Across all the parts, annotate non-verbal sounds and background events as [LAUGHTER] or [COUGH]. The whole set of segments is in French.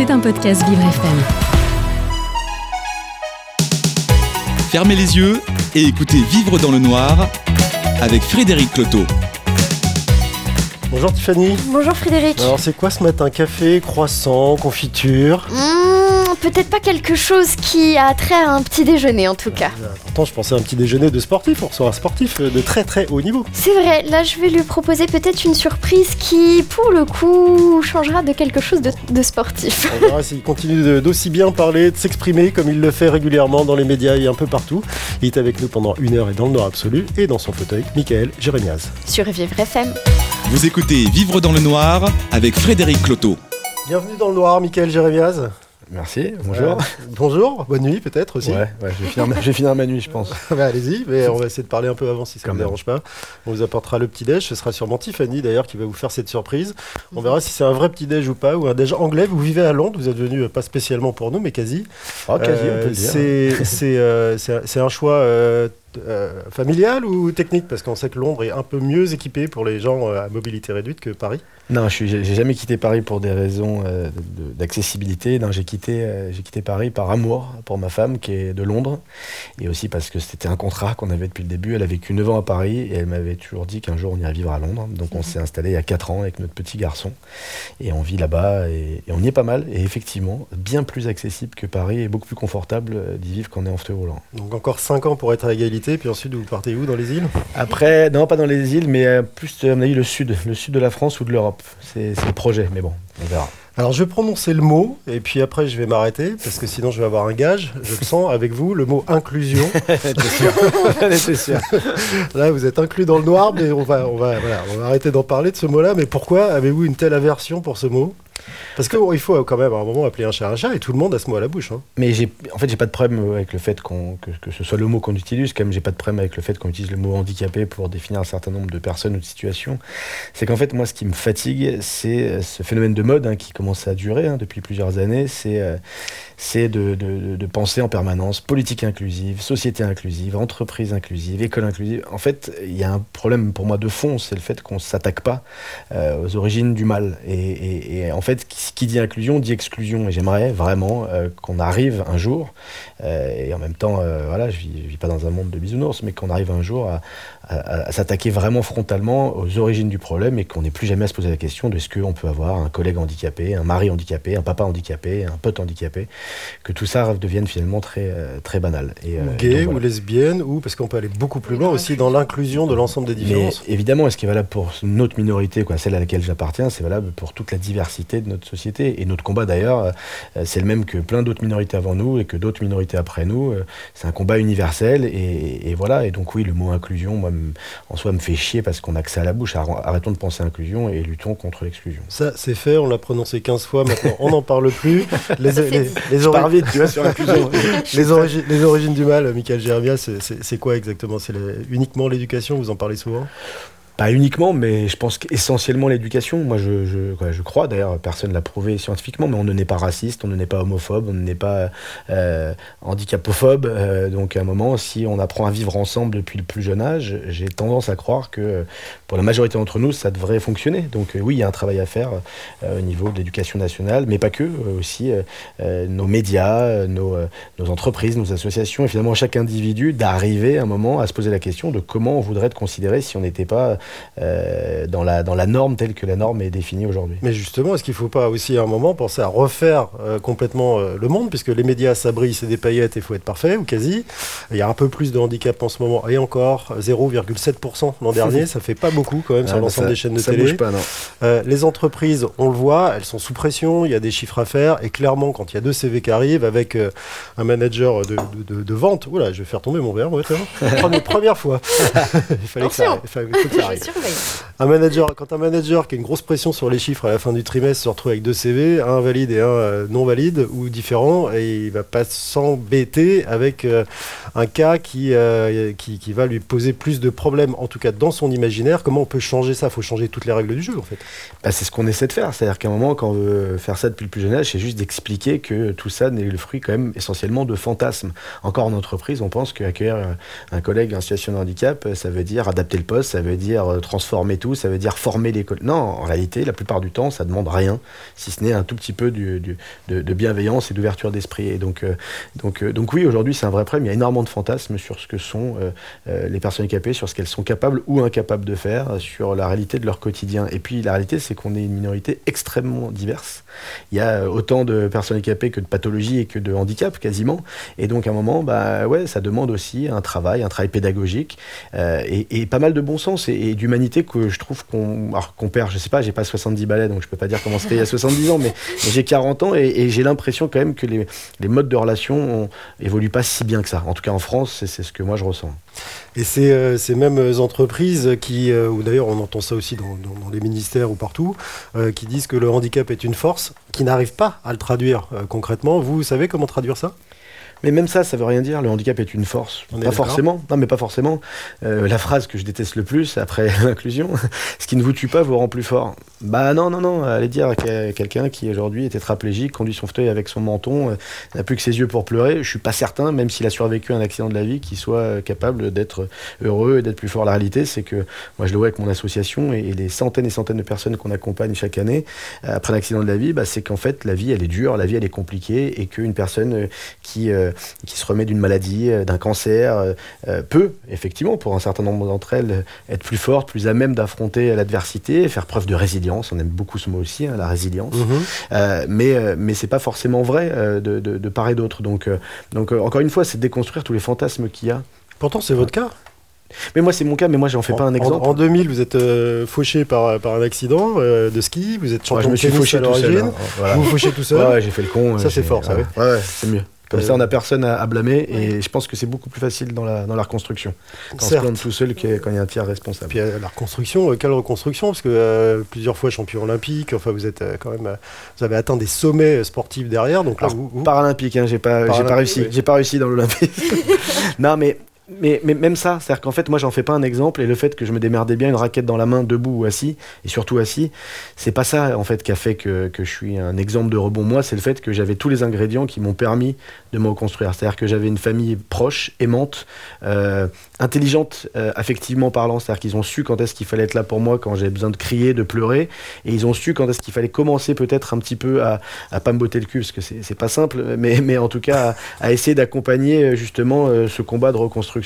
C'est un podcast Vivre FM. Fermez les yeux et écoutez Vivre dans le noir avec Frédéric Cloteau. Bonjour Tiffany. Bonjour Frédéric. Alors c'est quoi ce matin? Café, croissant, confiture? Mmh, Peut-être pas quelque chose qui a trait à un petit déjeuner en tout cas. Euh, Pourtant je pensais à un petit déjeuner de sportif, on reçoit un sportif de très très haut niveau. C'est vrai, là je vais lui proposer peut-être une surprise qui, pour le coup, changera de quelque chose de, de sportif. On verra [LAUGHS] s'il continue d'aussi bien parler, de s'exprimer comme il le fait régulièrement dans les médias et un peu partout. Il est avec nous pendant une heure et dans le noir absolu et dans son fauteuil, Michael Jérémiaz. Sur Vivre FM. Vous écoutez Vivre dans le noir avec Frédéric Cloteau. Bienvenue dans le noir, Michael Jérémiaz. Merci, bonjour. Euh, bonjour, bonne nuit peut-être aussi. Ouais, ouais, je, vais finir ma, je vais finir ma nuit, je pense. [LAUGHS] Bah, Allez-y, mais on va essayer de parler un peu avant si ça ne vous dérange pas. On vous apportera le petit-déj, ce sera sûrement Tiffany d'ailleurs qui va vous faire cette surprise. Mhm. On verra si c'est un vrai petit-déj ou pas, ou un déj anglais. Vous vivez à Londres, vous êtes venu euh, pas spécialement pour nous, mais quasi. Oh, quasi, Euh, on peut le dire. c'est- C'est euh, c'est un- choix euh, euh, familial ou technique? Parce qu'on sait que Londres est un peu mieux équipé pour les gens euh, à mobilité réduite que Paris. Non, je j'ai jamais quitté Paris pour des raisons euh, d'accessibilité. Non, j'ai quitté, euh, j'ai quitté Paris par amour pour ma femme qui est de Londres, et aussi parce que c'était un contrat qu'on avait depuis le début. Elle a vécu 9 ans à Paris et elle m'avait toujours dit qu'un jour on irait vivre à Londres. Donc on s'est installé il y a 4 ans avec notre petit garçon et on vit là-bas et, et on y est pas mal. Et effectivement, bien plus accessible que Paris et beaucoup plus confortable euh, d'y vivre qu'en est en fauteuil roulant. Donc encore 5 ans pour être à égalité, puis ensuite vous partez où? Dans les îles? Après, non, pas dans les îles, mais euh, plus, à mon avis, le sud, le sud de la France ou de l'Europe. C'est le projet, mais bon, on verra. Alors je vais prononcer le mot, et puis après je vais m'arrêter, parce que sinon je vais avoir un gage. Je le sens avec vous, le mot inclusion. [LAUGHS] [LAUGHS] Sûr. Là, vous êtes inclus dans le noir, mais on va, on va, voilà, on va arrêter d'en parler de ce mot-là. Mais pourquoi avez-vous une telle aversion pour ce mot? Parce qu'il faut quand même à un moment appeler un chat un chat, et tout le monde a ce mot à la bouche. hein. Mais en fait, j'ai pas de problème avec le fait qu'on, que, ce soit le mot qu'on utilise, comme j'ai pas de problème avec le fait qu'on utilise le mot handicapé pour définir un certain nombre de personnes ou de situations. C'est qu'en fait, moi, ce qui me fatigue, c'est euh, ce phénomène de mode hein, qui commence à durer hein, depuis plusieurs années. C'est, euh, de, de- penser en permanence politique inclusive, société inclusive, entreprise inclusive, école inclusive. En fait, il y a un problème pour moi de fond, c'est le fait qu'on s'attaque pas euh, aux origines du mal. Et, et- et en fait, qui, qui dit inclusion dit exclusion. Et j'aimerais vraiment euh, qu'on arrive un jour, euh, et en même temps, euh, voilà, je vis, je vis pas dans un monde de bisounours, mais qu'on arrive un jour à, à- à s'attaquer vraiment frontalement aux origines du problème et qu'on n'ait plus jamais à se poser la question de est-ce qu'on peut avoir un collègue handicapé, un mari handicapé, un papa handicapé, un pote handicapé, que tout ça devienne finalement très, très banal. Et, Ou et gay, ou lesbienne, ou parce qu'on peut aller beaucoup plus loin aussi dans l'inclusion de l'ensemble des Mais différences. évidemment, est-ce qui est valable pour notre minorité, quoi, celle à laquelle j'appartiens, c'est valable pour toute la diversité de notre société. Et notre combat d'ailleurs, euh, c'est le même que plein d'autres minorités avant nous et que d'autres minorités après nous. Euh, C'est un combat universel et, et voilà. Et donc oui, le mot inclusion, moi, en soi, me fait chier parce qu'on a que ça à la bouche. Arr- Arrêtons de penser inclusion et luttons contre l'exclusion. Ça, c'est fait, on l'a prononcé 15 fois maintenant, on n'en parle plus. [LAUGHS] Les, les- dit. les Je ori- pars vite, tu vois, sur l'inclusion. [LAUGHS] les, origi- les origines du mal, Michael Jérémia, c'est- quoi exactement? C'est uniquement l'éducation, vous en parlez souvent? Pas uniquement, mais je pense qu'essentiellement l'éducation. Moi, je, je, je crois, d'ailleurs, personne ne l'a prouvé scientifiquement, mais on ne n'est pas raciste, on ne n'est pas homophobe, on ne n'est pas euh, handicapophobe. Euh, donc, à un moment, si on apprend à vivre ensemble depuis le plus jeune âge, j'ai tendance à croire que pour la majorité d'entre nous, ça devrait fonctionner. Donc, euh, oui, il y a un travail à faire euh, au niveau de l'éducation nationale, mais pas que, euh, aussi nos médias, nos, nos entreprises, nos associations, et finalement chaque individu d'arriver à un moment à se poser la question de comment on voudrait être considéré si on n'était pas euh, dans, la, dans la norme telle que la norme est définie aujourd'hui. Mais justement, est-ce qu'il ne faut pas aussi à un moment penser à refaire euh, complètement euh, le monde, puisque les médias s'abrient, c'est des paillettes et il faut être parfait, ou quasi. Il y a un peu plus de handicap en ce moment, et encore 0,7% l'an dernier, [LAUGHS] ça fait pas beaucoup quand même sur Ah, bah, l'ensemble ça- des chaînes de ça télé. bouge pas, non. Euh, les entreprises, on le voit, elles sont sous pression, il y a des chiffres à faire, et clairement, quand il y a deux CV qui arrivent avec euh, un manager de, de- de- de vente, oula, je vais faire tomber mon verre, ouais, [LAUGHS] première, fois. [LAUGHS] il fallait que ça, il fallait- que ça arrive. Surveille. Quand un manager qui a une grosse pression sur les chiffres à la fin du trimestre se retrouve avec deux CV, un valide et un euh, non valide ou différent, et il va pas s'embêter avec euh, un cas qui, euh, qui, qui va lui poser plus de problèmes, en tout cas dans son imaginaire. Comment on peut changer ça? Il faut changer toutes les règles du jeu en fait. Bah, c'est ce qu'on essaie de faire. C'est-à-dire qu'à un moment, quand on veut faire ça depuis le plus jeune âge, c'est juste d'expliquer que tout ça n'est le fruit quand même essentiellement de fantasmes. Encore en entreprise, on pense qu'accueillir un collègue en situation de handicap, ça veut dire adapter le poste, ça veut dire transformer tout, ça veut dire former l'école. Non, en réalité, la plupart du temps, ça demande rien, si ce n'est un tout petit peu du, de, bienveillance et d'ouverture d'esprit. Et donc, euh, donc, euh, donc oui, aujourd'hui, c'est un vrai problème. Il y a énormément de fantasmes sur ce que sont les personnes handicapées, sur ce qu'elles sont capables ou incapables de faire, sur la réalité de leur quotidien. Et puis, la réalité, c'est qu'on est une minorité extrêmement diverse. Il y a autant de personnes handicapées que de pathologies et que de handicap, quasiment. Et donc, à un moment, bah, ouais, ça demande aussi un travail, un travail pédagogique et, pas mal de bon sens et, d'humanité que je trouve qu'on perd. Je sais pas, j'ai pas 70 balais, donc je peux pas dire comment c'était il y a 70 ans, mais, j'ai 40 ans et, j'ai l'impression quand même que les, modes de relation évoluent pas si bien que ça. En tout cas, en France, c'est ce que moi je ressens. Et c'est euh, ces mêmes entreprises qui, euh, ou d'ailleurs on entend ça aussi dans, les ministères ou partout, euh, qui disent que le handicap est une force, qui n'arrivent pas à le traduire concrètement. Vous savez comment traduire ça? Mais même ça, ça veut rien dire. Le handicap est une force. pas forcément. Non, mais pas forcément. Euh, la phrase que je déteste le plus après [LAUGHS] l'inclusion, [LAUGHS] ce qui ne vous tue pas vous rend plus fort. Bah non, non, non. Allez dire à quelqu'un qui aujourd'hui est tétraplégique, conduit son fauteuil avec son menton, euh, n'a plus que ses yeux pour pleurer. Je suis pas certain, même s'il a survécu un accident de la vie, qu'il soit euh, capable d'être heureux et d'être plus fort. La réalité, c'est que moi, je le vois avec mon association et, les centaines et centaines de personnes qu'on accompagne chaque année après l'accident de la vie, bah, c'est qu'en fait, la vie, elle est dure, la vie, elle est compliquée et qu'une personne qui euh, qui se remet d'une maladie, euh, d'un cancer, euh, peut, effectivement, pour un certain nombre d'entre elles, être plus forte, plus à même d'affronter l'adversité, faire preuve de résilience. On aime beaucoup ce mot aussi, hein, la résilience. Mhm. mais mais c'est pas forcément vrai de, de, part et d'autre. Donc, donc encore une fois, c'est déconstruire tous les fantasmes qu'il y a. Pourtant, c'est votre cas. Mais moi, c'est mon cas, mais moi, j'en fais pas un exemple. En, 2000, vous êtes fauché par, par un accident de ski, vous êtes champion je me suis fauché à l'origine. Hein. Vous vous fauchez tout [LAUGHS] seul Ouais, j'ai fait le con. Ça, c'est fort, ça, ouais. ouais c'est mieux. Comme ça, on n'a personne à, blâmer et je pense que c'est beaucoup plus facile dans la, dans la reconstruction. Quand on se plante tout seul quand il y a un tiers responsable. Puis euh, la reconstruction, euh, quelle reconstruction? Parce que euh, plusieurs fois champion olympique, enfin vous êtes quand même, vous avez atteint des sommets sportifs derrière. Donc là, vous, Paralympique, hein, j'ai pas, pas réussi, j'ai pas réussi dans l'olympique. [LAUGHS] non, mais mais, même ça, c'est-à-dire qu'en fait, moi, j'en fais pas un exemple, et le fait que je me démerdais bien une raquette dans la main, debout ou assis, et surtout assis, c'est pas ça, en fait, qui a fait que, je suis un exemple de rebond. Moi, c'est le fait que j'avais tous les ingrédients qui m'ont permis de me reconstruire. C'est-à-dire que j'avais une famille proche, aimante, euh, intelligente, euh, affectivement parlant. C'est-à-dire qu'ils ont su quand est-ce qu'il fallait être là pour moi, quand j'avais besoin de crier, de pleurer, et ils ont su quand est-ce qu'il fallait commencer peut-être un petit peu à, à pas me botter le cul, parce que c'est pas simple, mais, mais en tout cas, à, essayer d'accompagner justement euh, ce combat de reconstruction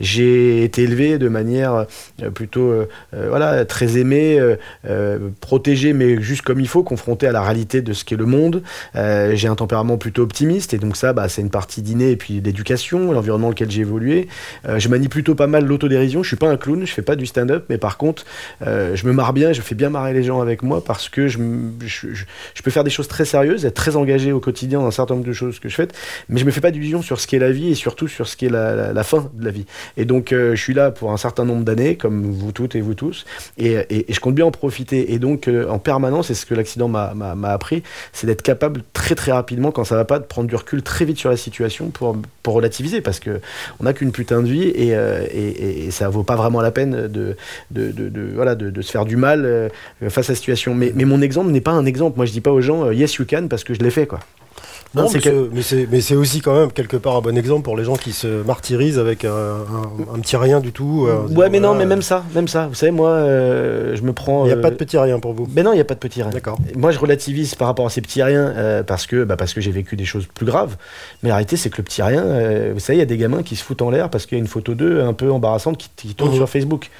j'ai été élevé de manière euh, plutôt euh, euh, voilà, très aimé, protégé, mais juste comme il faut, confronté à la réalité de ce qu'est le monde. j'ai un tempérament plutôt optimiste, et donc ça, bah, c'est une partie d'inné et puis d'éducation, l'environnement dans lequel j'ai évolué. je manie plutôt pas mal l'autodérision. Je suis pas un clown, je fais pas du stand-up, mais par contre, je me marre bien, je fais bien marrer les gens avec moi parce que je, peux faire des choses très sérieuses, être très engagé au quotidien dans un certain nombre de choses que je fais, mais je me fais pas d'illusions sur ce qu'est la vie et surtout sur ce qu'est la fin de la vie. Et donc, euh, je suis là pour un certain nombre d'années, comme vous toutes et vous tous, et, je compte bien en profiter. Et donc, euh, en permanence, c'est ce que l'accident m'a appris, c'est d'être capable très très rapidement, quand ça va pas, de prendre du recul très vite sur la situation pour, relativiser, parce que on n'a qu'une putain de vie et, euh, et, et, ça vaut pas vraiment la peine de, de, voilà, de, se faire du mal face à la situation. Mais, mais mon exemple n'est pas un exemple. Moi, je dis pas aux gens yes you can parce que je l'ai fait, quoi. Non, mais c'est aussi quand même quelque part un bon exemple pour les gens qui se martyrisent avec un, petit rien du tout. Euh, ouais, mais non, mais même ça, même ça. Vous savez, moi, euh, je me prends. Il n'y a pas de petit rien pour vous. Mais non, il n'y a pas de petit rien. D'accord. Moi, je relativise par rapport à ces petits riens euh, parce que, bah, parce que j'ai vécu des choses plus graves. Mais la réalité, c'est que le petit rien, vous savez, il y a des gamins qui se foutent en l'air parce qu'il y a une photo d'eux un peu embarrassante qui, qui tourne mmh. sur Facebook.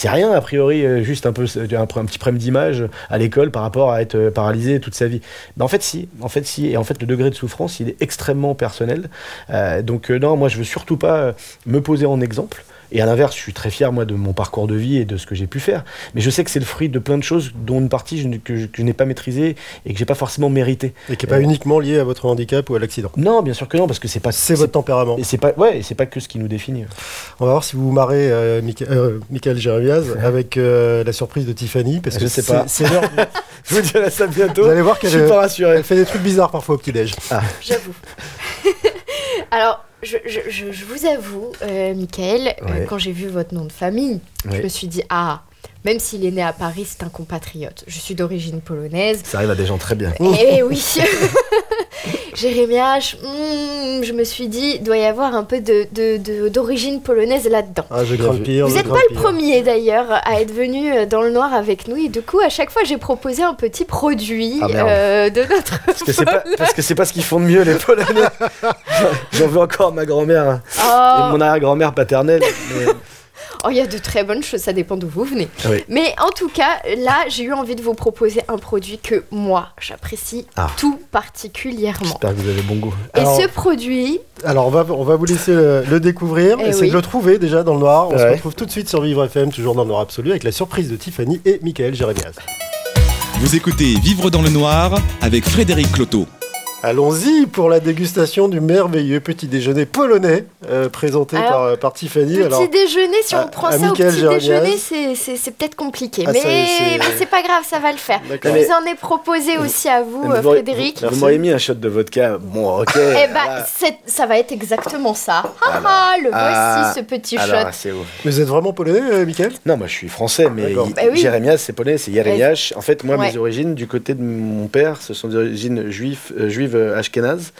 C'est rien, a priori, euh, juste un, petit problème d'image à l'école par rapport à être euh, paralysé toute sa vie. Mais en fait, si. En fait, si. Et en fait, le degré de souffrance, il est extrêmement personnel. Euh, donc, non, moi, je veux surtout pas me poser en exemple. Et à l'inverse, je suis très fier, moi, de mon parcours de vie et de ce que j'ai pu faire. Mais je sais que c'est le fruit de plein de choses dont une partie je, que, je, n'ai pas maîtrisé et que j'ai pas forcéement mérité. Et qui n'est pas euh, uniquement lié à votre handicap ou à l'accident. Non, bien sûr que non, parce que c'est pas. C'est votre tempérament. Et c'est pas, ouais, c'est pas que ce qui nous définit. On va voir si vous vous marrez, euh, Michael, euh, [LAUGHS] avec euh, la surprise de Tiffany, parce je que sais pas. C'est l'heure. [LAUGHS] je vous dirai ça bientôt. Vous allez voir qu'elle elle fait des trucs bizarres parfois au petit-déj. Ah. J'avoue. [LAUGHS] Alors, je, je, je, vous avoue, euh, Michael, euh, quand j'ai vu votre nom de famille, je me suis dit, ah, même s'il est né à Paris, c'est un compatriote. Je suis d'origine polonaise. Ça arrive à des gens très bien. Eh oui [LAUGHS] [LAUGHS] Jérémias, hmm, je me suis dit, doit y avoir un peu de, d'origine polonaise là-dedans. Ah, je crains pire. Vous n'êtes pas le premier d'ailleurs à être venu euh, dans le noir avec nous et du coup, à chaque fois, j'ai proposé un petit produit Ah, euh, de notre. [LAUGHS] Parce que c'est pas, parce que c'est pas ce qu'ils font de mieux, les Polonais. [LAUGHS] J'en veux encore à ma grand-mère et Oh, mon arrière-grand-mère paternelle. mais- Oh, il y a de très bonnes choses, ça dépend d'où vous venez. Oui. Mais en tout cas, là, j'ai eu envie de vous proposer un produit que moi, j'apprécie Ah. tout particulièrement. J'espère que vous avez bon goût. Et Alors- ce produit, Alors, on va, on va vous laisser le, le découvrir. Eh Essayez oui. de le trouver déjà dans le noir. On se retrouve tout de suite sur Vivre FM, toujours dans le noir absolu, avec la surprise de Tiffany et Michael Jérémias. Vous écoutez Vivre dans le noir avec Frédéric Cloteau. Allons-y pour la dégustation du merveilleux petit déjeuner polonais euh, présenté Alors, par, euh, par Tiffany. petit Alors, déjeuner, si à- on prend à ça au petit déjeuner, c'est- c'est c'est peut-être compliqué. Ah, mais c'est- pas grave, ça va le faire. Je Mais- vous en ai proposé aussi à vous, Vous euh, Frédéric. Vous, vous m'auriez mis un shot de vodka. Bon, ok. Eh ben, voilà. ça va être exactement ça. Ah, Alors. ah, le voici, Ah, ce petit Alors, shot. Vous êtes vraiment polonais, euh, Michael? Non, moi je suis français, mais Bah oui. Jérémias, c'est polonais, c'est Jérémias. En fait, moi, Ouais. mes origines, du côté de mon père, ce sont des origines juives, euh, juives euh, ashkénazes,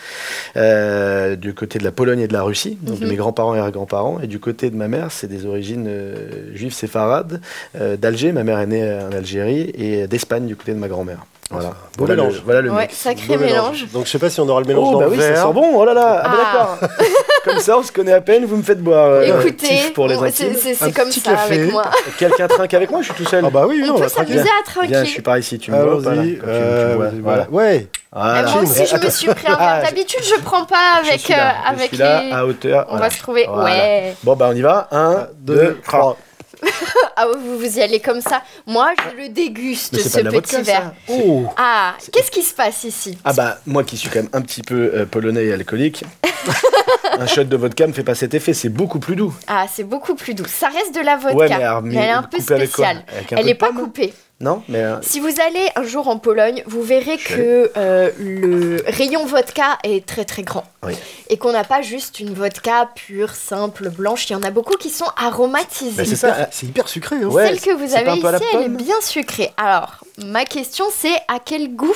euh, du côté de la Pologne et de la Russie, donc de Mhm. mes grands-parents et arrière-grands-parents. Et du côté de ma mère, c'est des origines euh, juives séfarades, euh, d'Alger, ma mère est née en Algérie, et d'Espagne, du côté de ma grand-mère. Voilà, beau voilà, le, mélange. voilà le Ouais, mix. sacré mélange. Donc, je sais pas si on aura le mélange Oh dans bah le oui, ça sent bon, oh là là, ah, bah Ah. d'accord. [LAUGHS] comme ça, on se connaît à peine, vous me faites boire. Euh, Écoutez, pour les c'est comme ça café. avec moi. [LAUGHS] Quelqu'un trinque avec moi, je suis tout seul. Ah bah oui, oui on, on peut s'amuser à trinquer. Viens, je suis par ici, tu me vois voilà. Euh, voilà. Ouais. Voilà. Moi aussi, je me suis pris un verre. Ah, D'habitude, je prends pas avec, je suis là, euh, avec je suis là, les... à hauteur. On va se trouver. Ouais. Bon, bah, on y va. 1, 2, 3. [LAUGHS] ah vous, vous y allez comme ça. Moi, je le déguste, ce petit vodka, verre. Oh. Ah, qu'est-ce qui se passe ici? Ah bah, moi qui suis quand même un petit peu euh, polonais et alcoolique, [LAUGHS] un shot de vodka me fait pas cet effet, c'est beaucoup plus doux. Ah, c'est beaucoup plus doux. Ça reste de la vodka, mais, elle est un peu spéciale. Elle est pas coupée. Non, mais euh, Si vous allez un jour en Pologne, vous verrez Je que euh, le rayon vodka est très très grand. Oui. Et qu'on n'a pas juste une vodka pure, simple, blanche. Il y en a beaucoup qui sont aromatisées. C'est Hyper- ça. C'est hyper sucré. Hein. Ouais, Celle que vous avez ici, elle est bien sucrée. Alors, ma question c'est à quel goût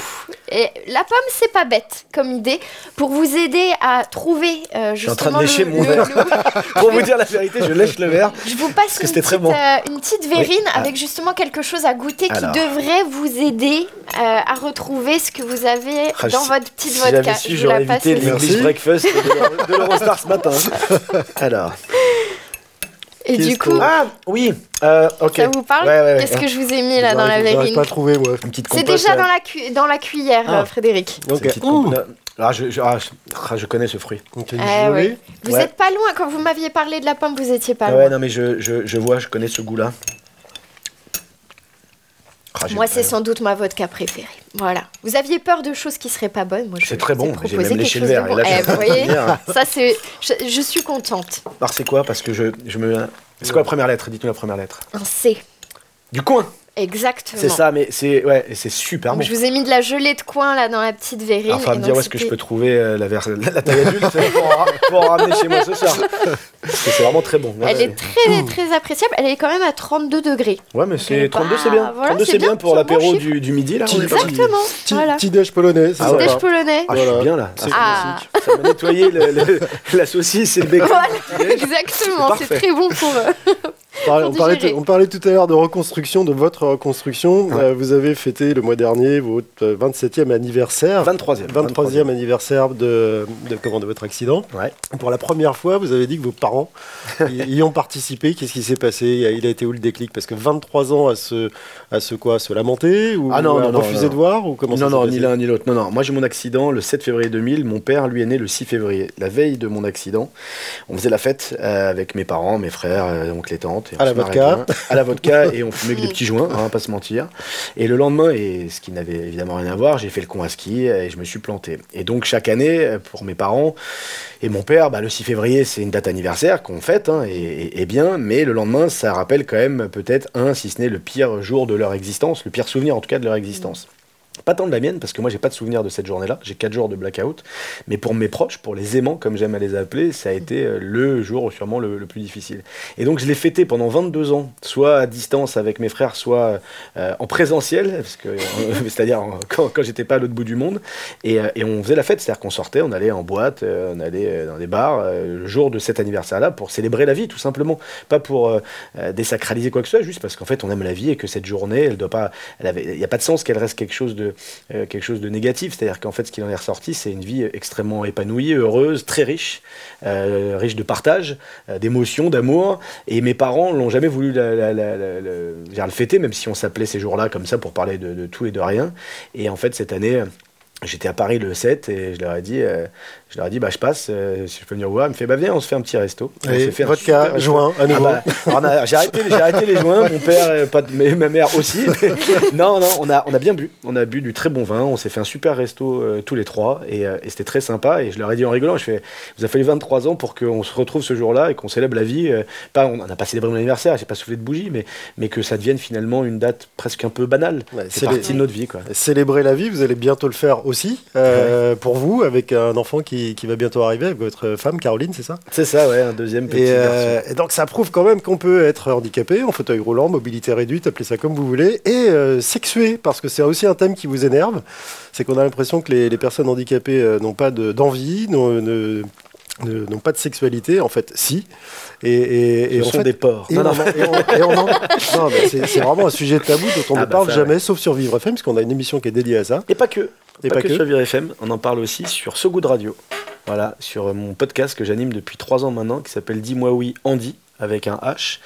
Et la pomme, c'est pas bête comme idée. Pour vous aider à trouver euh, suis en train de justement lécher le- mon verre. le- [LAUGHS] pour vous dire la vérité, je lèche le verre. Je vous passe que une c'était petite, très bon. euh, une petite verrine Ah. avec justement quelque chose à goûter Alors. qui devrait vous aider euh, à retrouver ce que vous avez Ah, dans si- votre petite Si vodka. j'avais su, Je vous la j'aurais passe évité l'English Merci. breakfast de l'Euro- de l'Eurostar ce matin. [LAUGHS] Alors. Et du coup, Ah, oui. euh, ok. ça vous parle Ouais, ouais, ouais. Qu'est-ce que je vous ai mis là dans la verrine pas à trouver, moi. Une petite C'est déjà là. dans la, cu- dans la cuillère, Ah. euh, Frédéric. Ok. Cette petite Ouh. compote. Ah, je, je- ah, je- je connais ce fruit. Gelé. Vous Ouais. êtes pas loin. Quand vous m'aviez parlé de la pomme, vous étiez pas loin. ouais, non, mais je, je, je vois, je connais ce goût-là. Ah, Moi, c'est sans doute ma vodka préférée. Voilà. Vous aviez peur de choses qui seraient pas bonnes. Moi, je C'est très bon. J'ai proposé même léché le quelque verre. Et là, bon. je Eh, vous voyez, ça c'est. Je, je suis contente. Alors, c'est quoi? Parce que je, je me. C'est quoi la première lettre? Dites-nous la première lettre. Un C. Du coin Exactement. C'est ça, mais c'est ouais, c'est super Donc, bon. je vous ai mis de la gelée de coin là dans la petite verrine. Alors, faudra et me dire où est-ce que je peux trouver euh, la, vers- la, la taille adulte pour, en, pour en ramener chez moi ce soir. C'est vraiment très bon. Elle Ouais, est très très appréciable. Elle est quand même à 32 degrés. Ouais, mais c'est est pas- 32, c'est bien. voilà, 32, c'est bien, bien, pour l'apéro bon du, du midi, là. Exactement. Petit, Voilà. petit déj polonais, Ah ouais. Déj polonais. Ah, je suis bien là. C'est Ah. Ça m'a nettoyé la saucisse et le bacon. [LAUGHS] Voilà, exactement. C'est très bon pour eux. On parlait, on, parlait, digérer. on parlait tout à l'heure de reconstruction, de votre reconstruction. Ouais. Euh, vous avez fêté le mois dernier votre euh, 27e anniversaire. 23e. 23e anniversaire de, de, comment, de votre accident. Ouais. Pour la première fois, vous avez dit que vos parents [LAUGHS] y, y ont participé. Qu'est-ce qui s'est passé? Il a été où le déclic? Parce que 23 ans à se, à se quoi? Se lamenter ou Ah non, à non, non, refuser non. de voir ou comment non, non, ni l'un ni l'autre. Non, non. Moi, j'ai mon accident le 7 février 2000. Mon père, lui, est né le 6 février. La veille de mon accident, on faisait la fête euh, avec mes parents, mes frères, euh, oncles et tantes. À la vodka. À la vodka, et on fumait avec des [LAUGHS] petits joints, hein, pas se mentir. Et le lendemain, et ce qui n'avait évidemment rien à voir, j'ai fait le con à ski et je me suis planté. Et donc, chaque année, pour mes parents et mon père, bah, le 6 février, c'est une date anniversaire qu'on fête, hein, et, et- et bien, mais le lendemain, ça rappelle quand même peut-être un, si ce n'est le pire jour de leur existence, le pire souvenir en tout cas de leur existence. Pas tant de la mienne, parce que moi, j'ai pas de souvenir de cette journée-là. J'ai 4 jours de blackout. Mais pour mes proches, pour les aimants, comme j'aime à les appeler, ça a été euh, le jour sûrement le, plus difficile. Et donc, je l'ai fêté pendant 22 ans, soit à distance avec mes frères, soit euh, en présentiel, parce que, euh, [LAUGHS] c'est-à-dire quand, quand j'étais pas à l'autre bout du monde. Et, et, on faisait la fête, c'est-à-dire qu'on sortait, on allait en boîte, on allait dans des bars, le jour de cet anniversaire-là, pour célébrer la vie, tout simplement. Pas pour désacraliser quoi que ce soit, juste parce qu'en fait, on aime la vie et que cette journée, elle doit pas. Il n'y a pas de sens qu'elle reste quelque chose de euh, quelque chose de négatif. C'est-à-dire qu'en fait, ce qui en est ressorti, c'est une vie extrêmement épanouie, heureuse, très riche, euh, riche de partage, euh, d'émotions, d'amour. Et mes parents l'ont jamais voulu le fêter, même si on s'appelait ces jours-là comme ça pour parler de, de, tout et de rien. Et en fait, cette année, j'étais à Paris le 7 et je leur ai dit, je leur ai dit, bah, je passe, euh, si je peux venir voir. Il me fait, bah, viens, on se fait un petit resto. Et fait vodka, joint, à nouveau. Ah bah, j'ai arrêté, arrêté, les joints, mon père, euh, pas de, mais, ma mère aussi. [LAUGHS] non, non, on a, on a bien bu. On a bu du très bon vin. On s'est fait un super resto euh, tous les trois et, et c'était très sympa. Et je leur ai dit en rigolant, je fais, vous a fallu 23 ans pour qu'on se retrouve ce jour-là et qu'on célèbre la vie. pas, on n'a pas célébré mon anniversaire, j'ai pas soufflé de bougie, mais, mais que ça devienne finalement une date presque un peu banale. c'est partie de notre vie. Quoi. Célébrer la vie, vous allez bientôt le faire aussi, pour vous, avec un enfant qui, qui va bientôt arriver avec votre femme Caroline, c'est ça? C'est ça, ouais, un deuxième petit euh, et, donc ça prouve quand même qu'on peut être handicapé, en fauteuil roulant, mobilité réduite, appelez ça comme vous voulez, et euh, sexué, parce que c'est aussi un thème qui vous énerve. C'est qu'on a l'impression que les, personnes handicapées euh, n'ont pas d'envie, n'ont pas de sexualité, en fait, si. Et, et, Ce sont des porcs. non, [LAUGHS] c'est vraiment un sujet tabou dont on ah ne bah parle jamais, sauf sur Vivre FM, parce qu'on a une émission qui est dédiée à ça. Et pas que. Et pas, que, sur Vivre FM, on en parle aussi sur So Good Radio. Voilà, sur mon podcast que j'anime depuis trois ans maintenant, qui s'appelle Dis-moi oui, Andy avec un H.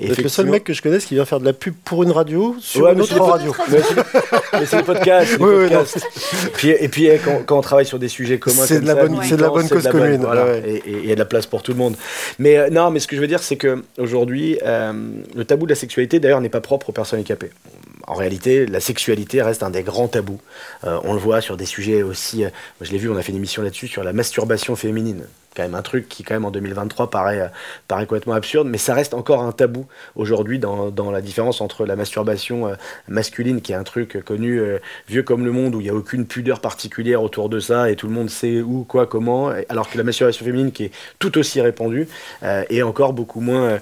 Et c'est le seul mec que je connaisse qui vient faire de la pub pour une radio sur une autre radio. Mais c'est le podcast. [LAUGHS] et puis eh, quand, on travaille sur des sujets communs, c'est de, la bonne, c'est de la bonne cause commune. Et il y a de la place pour tout le monde. Mais euh, non, mais ce que je veux dire, c'est que aujourd'hui, euh, le tabou de la sexualité, d'ailleurs, n'est pas propre aux personnes handicapées en réalité, la sexualité reste un des grands tabous. Euh, on le voit sur des sujets aussi. Je l'ai vu, on a fait une émission là-dessus sur la masturbation féminine quand même un truc qui quand même en 2023 paraît, euh, paraît complètement absurde, mais ça reste encore un tabou aujourd'hui dans, dans, la différence entre la masturbation euh, masculine, qui est un truc connu, euh, vieux comme le monde, où il n'y a aucune pudeur particulière autour de ça, et tout le monde sait où, quoi, comment, alors que la masturbation féminine, qui est tout aussi répandue, est encore beaucoup moins,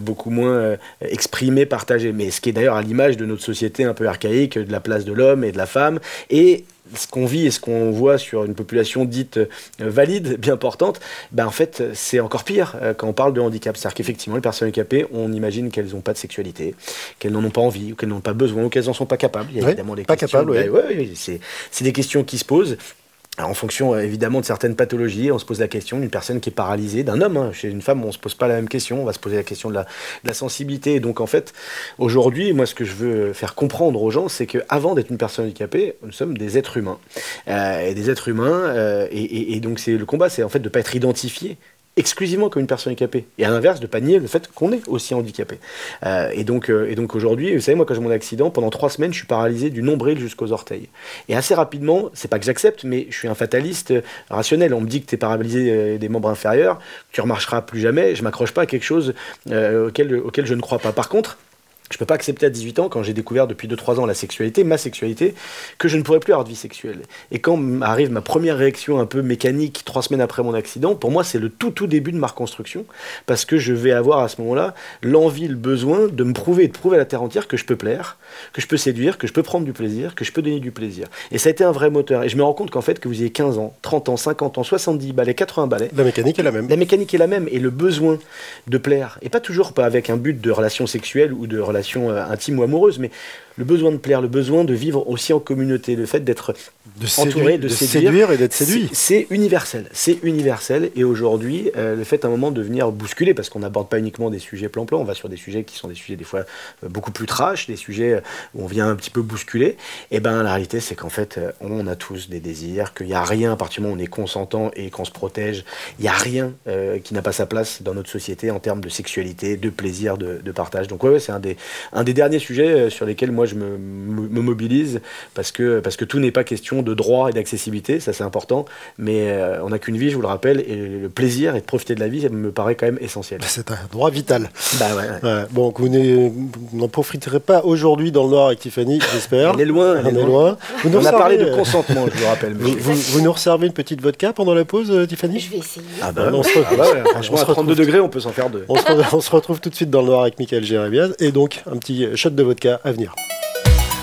beaucoup moins exprimée, partagée. Mais ce qui est d'ailleurs à l'image de notre société un peu archaïque, de la place de l'homme et de la femme, et ce qu'on vit et ce qu'on voit sur une population dite euh, valide, [LAUGHS] bien portante, ben en fait, c'est encore pire euh, quand on parle de handicap. C'est-à-dire qu'effectivement, les personnes handicapées, on imagine qu'elles n'ont pas de sexualité, qu'elles n'en ont pas envie, ou qu'elles n'ont pas besoin, ou qu'elles n'en sont pas capables. Il y a évidemment des pas questions. Capables, ben, c'est des questions qui se posent en fonction euh, évidemment de certaines pathologies, on se pose la question d'une personne qui est paralysée, d'un homme. Hein. Chez une femme, on ne se pose pas la même question, on va se poser la question de la, sensibilité. Et donc en fait, aujourd'hui, moi ce que je veux faire comprendre aux gens, c'est qu'avant d'être une personne handicapée, nous sommes des êtres humains. Euh, et des êtres humains, euh, et, et, donc c'est le combat, c'est en fait de ne pas être identifié exclusivement comme une personne handicapée. Et à l'inverse, de pas nier le fait qu'on est aussi handicapé. Euh, et donc, euh, et donc aujourd'hui, vous savez, moi, quand j'ai mon accident, pendant trois semaines, je suis paralysé du nombril jusqu'aux orteils. Et assez rapidement, c'est pas que j'accepte, mais je suis un fataliste rationnel. On me dit que tu es paralysé euh, des membres inférieurs, tu remarcheras plus jamais. Je m'accroche pas à quelque chose auquel, auquel je ne crois pas. Par contre, je peux pas accepter à 18 ans, quand j'ai découvert depuis 2-3 ans la sexualité, ma sexualité, que je ne pourrais plus avoir de vie sexuelle. Et quand arrive ma première réaction un peu mécanique, trois semaines après mon accident, pour moi c'est le tout tout début de ma reconstruction, parce que je vais avoir à ce moment-là l'envie, le besoin de me prouver et de prouver à la terre entière que je peux plaire, que je peux séduire, que je peux prendre du plaisir, que je peux donner du plaisir. Et ça a été un vrai moteur. Et je me rends compte qu'en fait, que vous ayez 15 ans, 30 ans, 50 ans, 70 balais, 80 balais, la mécanique est la même. La mécanique est la même, et le besoin de plaire, et pas toujours pas avec un but de relation sexuelle ou de relation euh, intime ou amoureuse, mais le besoin de plaire, le besoin de vivre aussi en communauté, le fait d'être entouré, de, séduire, et d'être séduit. C'est universel, c'est universel. Et aujourd'hui, euh, le fait à un moment de venir bousculer, parce qu'on n'aborde pas uniquement des sujets plan-plan, on va sur des sujets qui sont des sujets des fois euh, beaucoup plus trash, des sujets où on vient un petit peu bousculer. Et ben la réalité, c'est qu'en fait, on a tous des désirs, qu'il n'y a rien à partir du moment où on est consentant et qu'on se protège, il n'y a rien qui n'a pas sa place dans notre société en termes de sexualité, de plaisir, de, partage. Donc ouais, ouais c'est un des, un des derniers sujets sur lesquels moi moi je me, me mobilise parce que, parce que tout n'est pas question de droit et d'accessibilité, ça c'est important, mais euh, on n'a qu'une vie, je vous le rappelle, et le plaisir et de profiter de la vie, ça me paraît quand même essentiel. C'est un droit vital. Bah ouais, bon, vous n'en profiterez pas aujourd'hui dans le noir avec Tiffany, j'espère. On est loin, on est loin. Vous on a parlé de consentement, je vous rappelle. Vous, vous, nous reservez une petite vodka pendant la pause, euh, Tiffany? Je vais essayer. Ah bah, on se ah bah franchement, à 32 degrés, on peut s'en faire deux. On se, on se, retrouve tout de suite dans le noir avec Michael Jérémiaz, et donc un petit shot de vodka à venir.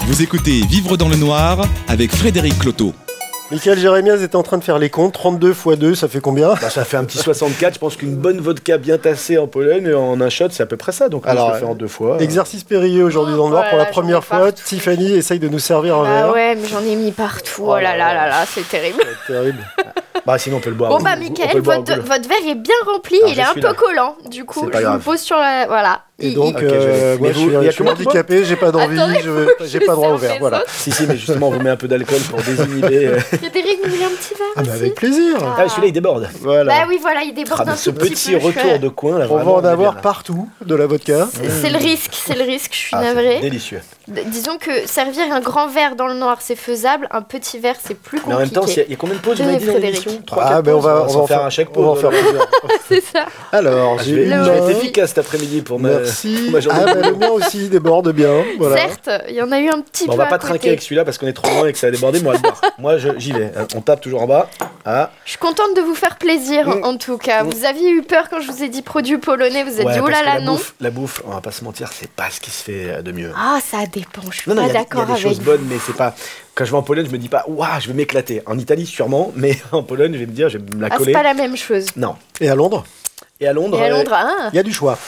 Vous écoutez Vivre dans le noir avec Frédéric Cloteau. Michael Jérémiaz était en train de faire les comptes. 32 x 2, ça fait combien? Bah, Ça fait un petit 64. Je pense qu'une bonne vodka bien tassée en Pologne, en un shot, c'est à peu près ça. Donc Alors, on le fait en deux fois. Exercice périlleux aujourd'hui dans le noir. pour la première fois, Tiffany essaye de nous servir un ah verre. ouais, mais j'en ai mis partout. Oh, là là là là, c'est terrible. C'est terrible. [LAUGHS] Bah sinon on peut le boire. Bon bah Michael, votre, votre, verre est bien rempli, il est un peu collant. Du coup, je vous pose sur la... Voilà. Et donc, euh, moi, je suis, je suis handicapé, j'ai pas d'envie, j'ai pas droit au verre. Voilà. Si, si, mais justement, on vous met un peu d'alcool pour désinhiber. Euh. Frédéric, vous voulez un petit verre Ah, bah avec plaisir. Ah, celui-là, il déborde. Voilà. Bah oui, voilà, il déborde ah, un ce tout petit, retour de coin, là, On va en avoir partout de la vodka. C'est le risque, c'est le risque, je suis ah, navré. Délicieux. Disons que servir un grand verre dans le noir, c'est faisable. Un petit verre, c'est plus compliqué. Mais en même temps, il y a combien de pauses vous dit dans Ah, ben on va en faire un. On va en faire plusieurs. C'est ça. [LAUGHS] Alors, je vais être efficace cet après-midi pour ma [LAUGHS] Ah, le mien aussi déborde bien. Certes, il y en a eu un petit peu. On va pas trinquer avec celui-là parce qu'on est trop loin et que ça a débordé. Moi, [LAUGHS] moi j'y vais. On tape toujours en bas. Ah. Je suis contente de vous faire plaisir, mm. en tout cas. Vous aviez eu peur quand je vous ai dit produit polonais. Vous êtes dit, oh là là, non. la bouffe, on va pas se mentir, c'est pas ce qui se fait de mieux. Ah, ça dépend. Je suis pas d'accord avec. Il y a des choses bonnes, mais c'est pas quand je vais en Pologne, je me dis pas, waouh, je vais m'éclater. En Italie, sûrement, [LAUGHS] mais en Pologne, je vais me dire, je vais me la coller. Ah, c'est pas la même chose. Non. Et à Londres? Et à Londres, ah. il y a du choix.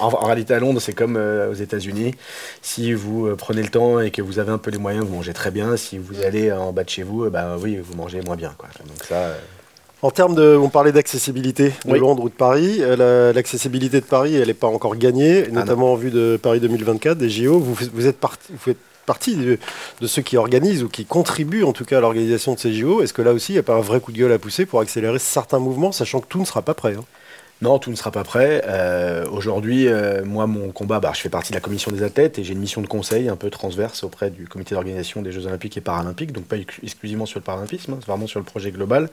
en, réalité, à Londres, c'est comme euh, aux États-Unis. Si vous euh, prenez le temps et que vous avez un peu les moyens, vous mangez très bien. Si vous allez en bas de chez vous, bah oui, vous mangez moins bien. Quoi. Donc ça. En termes de, on parlait d'accessibilité de Londres ou de Paris. L'accessibilité de Paris, elle n'est pas encore gagnée, ah notamment en vue de Paris 2024, des JO. Vous, vous êtes parti, vous faites partie de, ceux qui organisent ou qui contribuent en tout cas à l'organisation de ces JO. Est-ce que là aussi, il n'y a pas un vrai coup de gueule à pousser pour accélérer certains mouvements, sachant que tout ne sera pas prêt hein? Non, tout ne sera pas prêt. Euh, aujourd'hui, euh, moi, mon combat, bah, je fais partie de la commission des athlètes et j'ai une mission de conseil un peu transverse auprès du comité d'organisation des Jeux Olympiques et Paralympiques, donc pas exclusivement sur le paralympisme, hein, c'est vraiment sur le projet global.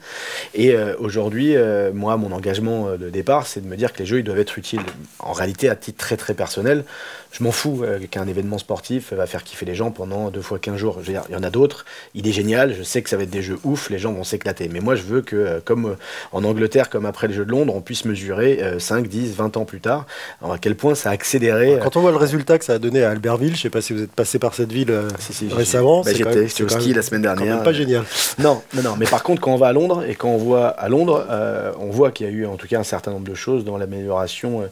Et euh, aujourd'hui, moi, mon engagement de départ, c'est de me dire que les Jeux, ils doivent être utiles. En réalité, à titre très très personnel, je m'en fous qu'un événement sportif va faire kiffer les gens pendant deux fois 15 jours. il y en a d'autres, il est génial, je sais que ça va être des jeux ouf, les gens vont s'éclater. Mais moi, je veux que, comme en Angleterre, comme après les Jeux de Londres, on puisse mesurer 5, 10, 20 ans plus tard, à quel point ça a accéléré. Quand on voit le résultat que ça a donné à Albertville, je ne sais pas si vous êtes passé par cette ville euh, récemment. Bah, J'étais au ski la semaine dernière. pas génial. Non, non, non, mais par contre, quand on va à Londres et quand on voit à Londres, euh, on voit qu'il y a eu en tout cas un certain nombre de choses dans l'amélioration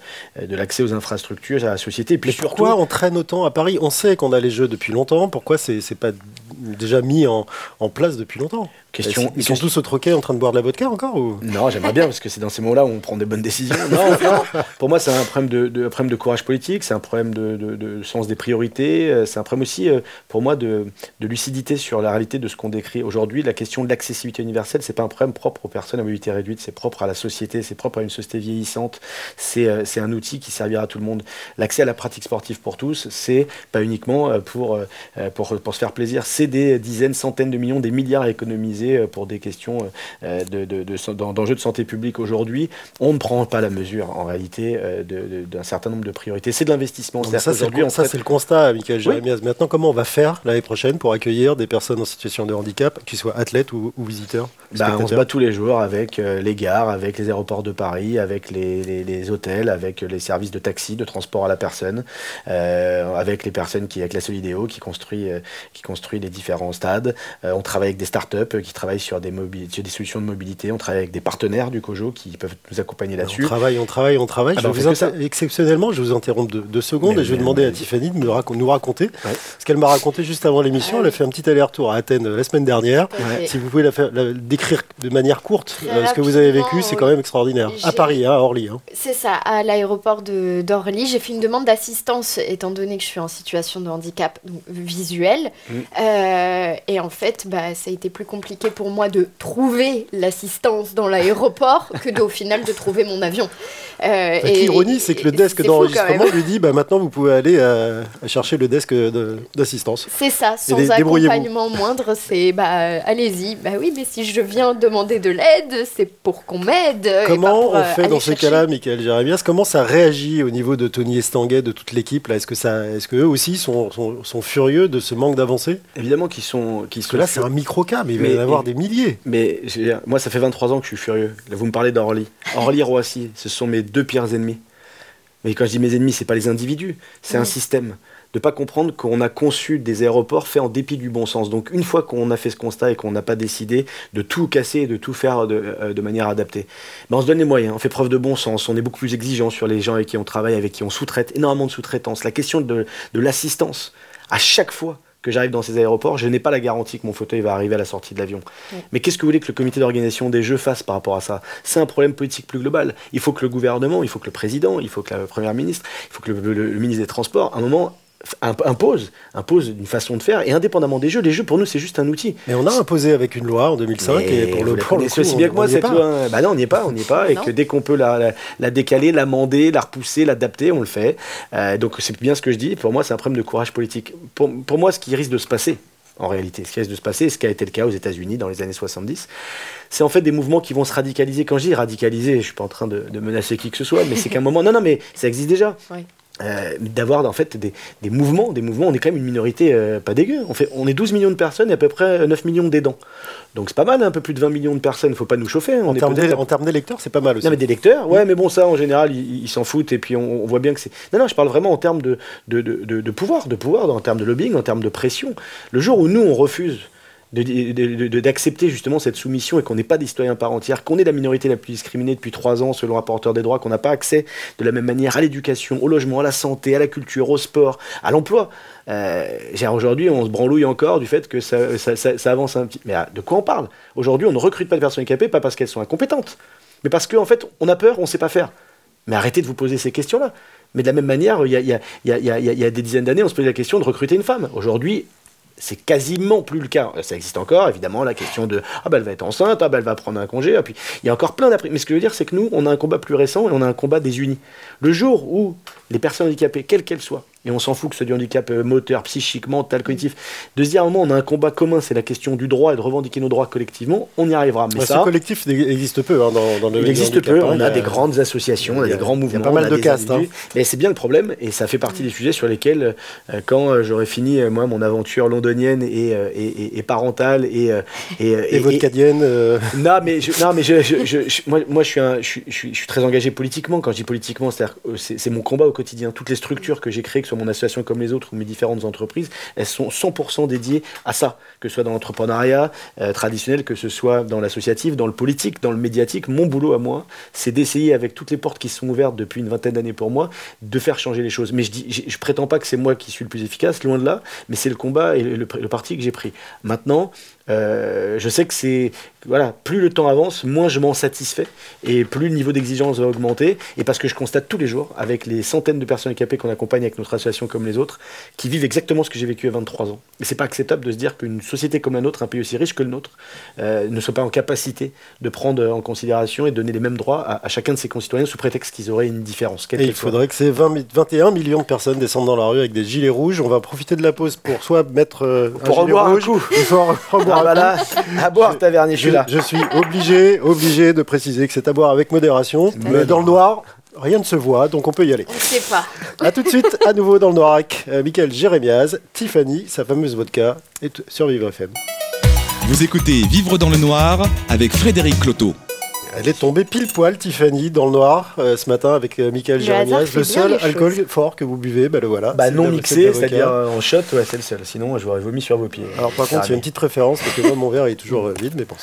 euh, de l'accès aux infrastructures à la société. Et puis pourquoi on traîne autant à Paris? On sait qu'on a les jeux depuis longtemps. Pourquoi c'est pas déjà mis en, en place depuis longtemps Question, ils sont tous au troquet en train de boire de la vodka encore ou? Non, j'aimerais bien parce que c'est dans ces moments-là où on prend des bonnes décisions. Non, [LAUGHS] pour moi, c'est un problème de, de, problème de courage politique, c'est un problème de, de, sens des priorités, euh, c'est un problème aussi euh, pour moi de, lucidité sur la réalité de ce qu'on décrit aujourd'hui. La question de l'accessibilité universelle, c'est pas un problème propre aux personnes à mobilité réduite, c'est propre à la société, c'est propre à une société vieillissante. C'est euh, un outil qui servira à tout le monde. L'accès à la pratique sportive pour tous, c'est pas uniquement pour, pour, pour se faire plaisir, c'est des dizaines, centaines de millions, des milliards à économiser euh, pour des questions euh, d'enjeux de, santé publique aujourd'hui, on ne prend pas la mesure en réalité euh, d'un certain nombre de priorités. C'est de l'investissement. Ça, c'est le, le, constat, Michael Jérémias. Maintenant, comment on va faire l'année prochaine pour accueillir des personnes en situation de handicap, qu'ils soient athlètes ou, visiteurs bah, On se bat tous les jours avec les gares, avec les aéroports de Paris, avec les, hôtels, avec les services de taxi, de transport à la personne, avec les personnes qui, avec la Solidéo, qui construit, qui construit les différents stades. on travaille avec des startups qui travaille sur des, des solutions de mobilité, on travaille avec des partenaires du COJO qui peuvent nous accompagner là-dessus. On travaille, on travaille, on travaille. Ah bah, exceptionnellement, je vous interromps deux, secondes et je vais demander à Tiffany de nous, raconter ce qu'elle m'a raconté juste avant l'émission. Elle a fait un petit aller-retour à Athènes euh, la semaine dernière. Si vous pouvez la, faire, décrire de manière courte euh, ce que vous avez vécu, c'est quand même extraordinaire. À Paris, hein, à Orly. Hein. C'est ça, à l'aéroport d'Orly. J'ai fait une demande d'assistance étant donné que je suis en situation de handicap visuel. Mm. Euh, et en fait, bah, ça a été plus compliqué pour moi de trouver l'assistance dans l'aéroport que de, au final de trouver mon avion. Euh, L'ironie, c'est que le desk d'enregistrement lui dit bah, maintenant vous pouvez aller euh, chercher le desk d'assistance. C'est ça, sans accompagnement moindre, c'est bah, allez-y. Bah oui, mais si je viens demander de l'aide, c'est pour qu'on m'aide. Comment on fait dans ces cas-là, Michael Jérémias? Comment ça réagit au niveau de Tony Estanguet, de toute l'équipe Est-ce que ça, aussi sont, sont, furieux de ce manque d'avancée? Évidemment qu'ils sont. Parce que là, c'est un micro-cas, mais il va y en avoir des milliers. Mais moi, ça fait 23 ans que je suis furieux. vous me parlez d'Orly. Orly-Roissy, [LAUGHS] ce sont mes deux pires ennemis. Mais quand je dis mes ennemis, c'est pas les individus, c'est un système. De pas comprendre qu'on a conçu des aéroports faits en dépit du bon sens. Donc une fois qu'on a fait ce constat et qu'on n'a pas décidé de tout casser et de tout faire de, euh, manière adaptée, ben on se donne les moyens, on fait preuve de bon sens, on est beaucoup plus exigeant sur les gens avec qui on travaille, avec qui on sous-traite, énormément de sous-traitance. La question de, de l'assistance, à chaque fois, que j'arrive dans ces aéroports, je n'ai pas la garantie que mon fauteuil va arriver à la sortie de l'avion. Mais qu'est-ce que vous voulez que le comité d'organisation des Jeux fasse par rapport à ça? C'est un problème politique plus global. Il faut que le gouvernement, il faut que le président, il faut que la première ministre, il faut que le ministre des Transports, à un moment, impose, impose une façon de faire, et indépendamment des jeux, les jeux pour nous c'est juste un outil. Mais on a imposé avec une loi en 2005, et pour le coup, aussi bien que moi cette loi. Bah non, on n'y est pas, on n'y est pas, et que dès qu'on peut la, la, décaler, l'amender, la repousser, l'adapter, on le fait. Euh, donc c'est bien ce que je dis, pour moi c'est un problème de courage politique. Pour, pour moi, ce qui risque de se passer, en réalité. Ce qui risque de se passer, ce qui a été le cas aux États-Unis dans les années 70, c'est en fait des mouvements qui vont se radicaliser. Quand je dis radicaliser, je ne suis pas en train de, de, menacer qui que ce soit, mais c'est qu'à un moment, non, non, mais ça existe déjà. Oui. Euh, d'avoir en fait des, des, mouvements, des mouvements, on est quand même une minorité euh, pas dégueu. On, fait, on est 12 millions de personnes et à peu près 9 millions d'aidants. Donc c'est pas mal, hein, un peu plus de 20 millions de personnes, faut pas nous chauffer. Hein. On en, termes d'électeurs, c'est pas mal aussi. Non mais d'électeurs, ouais, mais bon ça en général ils s'en foutent et puis on, voit bien que c'est... Non, non, je parle vraiment en termes de, de, de, de pouvoir, de pouvoir, en termes de lobbying, en termes de pression. Le jour où nous on refuse d'accepter justement cette soumission et qu'on n'est pas des citoyens par entière, qu'on est la minorité la plus discriminée depuis trois ans selon le rapporteur des droits, qu'on n'a pas accès de la même manière à l'éducation, au logement, à la santé, à la culture, au sport, à l'emploi. Euh, Aujourd'hui, on se branlouille encore du fait que ça, ça, avance un petit. Mais ah, de quoi on parle? Aujourd'hui, on ne recrute pas de personnes handicapées, pas parce qu'elles sont incompétentes, mais parce qu'en en fait, on a peur, on ne sait pas faire. Mais arrêtez de vous poser ces questions-là. Mais de la même manière, il y a, y, a, y, a, y a, des dizaines d'années, on se posait la question de recruter une femme. Aujourd'hui, c'est quasiment plus le cas. Ça existe encore, évidemment, la question de ah ben elle va être enceinte, ah ben elle va prendre un congé, puis il y a encore plein d'après. Mais ce que je veux dire, c'est que nous, on a un combat plus récent et on a un combat des unis. Le jour où les personnes handicapées, quelles qu'elles soient, et on s'en fout que ce soit du handicap euh, moteur, psychique, mental, cognitif, de se dire à un moment on a un combat commun, c'est la question du droit et de revendiquer nos droits collectivement, on y arrivera. Mais ça, ce collectif existe peu hein, dans, le Il existe peu, on a, des grandes associations, on a, des grands mouvements. Il y a pas mal de castes. Hein. Mais c'est bien le problème, et ça fait partie des sujets sur lesquels, euh, quand euh, j'aurai fini, moi, mon aventure londonienne et, et, parentale et. Et, et, vodkadienne. Non, mais, je, non, mais je, moi, moi je, suis un, je, suis, très engagé politiquement. Quand je dis politiquement, c'est mon combat au quotidien. Toutes les structures que j'ai créées, que ce soit mon association comme les autres ou mes différentes entreprises, elles sont 100% dédiées à ça, que ce soit dans l'entrepreneuriat euh, traditionnel, que ce soit dans l'associatif, dans le politique, dans le médiatique. Mon boulot à moi, c'est d'essayer, avec toutes les portes qui sont ouvertes depuis une vingtaine d'années pour moi, de faire changer les choses. Mais je, dis, je, prétends pas que c'est moi qui suis le plus efficace, loin de là, mais c'est le combat et le, le parti que j'ai pris. Maintenant, euh, je sais que c'est voilà, plus le temps avance, moins je m'en satisfais et plus le niveau d'exigence va augmenter. Et parce que je constate tous les jours, avec les centaines de personnes handicapées qu'on accompagne avec notre association comme les autres, qui vivent exactement ce que j'ai vécu à 23 ans. Et c'est pas acceptable de se dire qu'une société comme la nôtre, un pays aussi riche que le nôtre, euh, ne soit pas en capacité de prendre en considération et de donner les mêmes droits à, chacun de ses concitoyens sous prétexte qu'ils auraient une différence. Et il faudrait que ces 21 millions de personnes descendent dans la rue avec des gilets rouges. On va profiter de la pause pour soit mettre euh, pour un gilet rouge, un [LAUGHS] ah, voilà, à boire Tavernier, je suis là. Je suis obligé, obligé de préciser que c'est à boire avec modération. Mais dans le noir, rien ne se voit, donc on peut y aller. On sait pas. A tout de suite, à nouveau dans le noir avec euh, Michael Jérémiaz, Tiffany, sa fameuse vodka, et sur Vivre FM. Vous écoutez Vivre dans le noir avec Frédéric Cloteau. Elle est tombée pile poil, Tiffany, dans le noir euh, ce matin avec euh, Michael Jérémias. Le seul alcool fort que vous buvez, bah le voilà. Bah non mixé, c'est-à-dire en shot, ouais, c'est le seul. Sinon, je j'aurais vomi sur vos pieds. Alors par contre, il y a une petite référence, parce que moi, mon verre est toujours euh, vide, mais bon.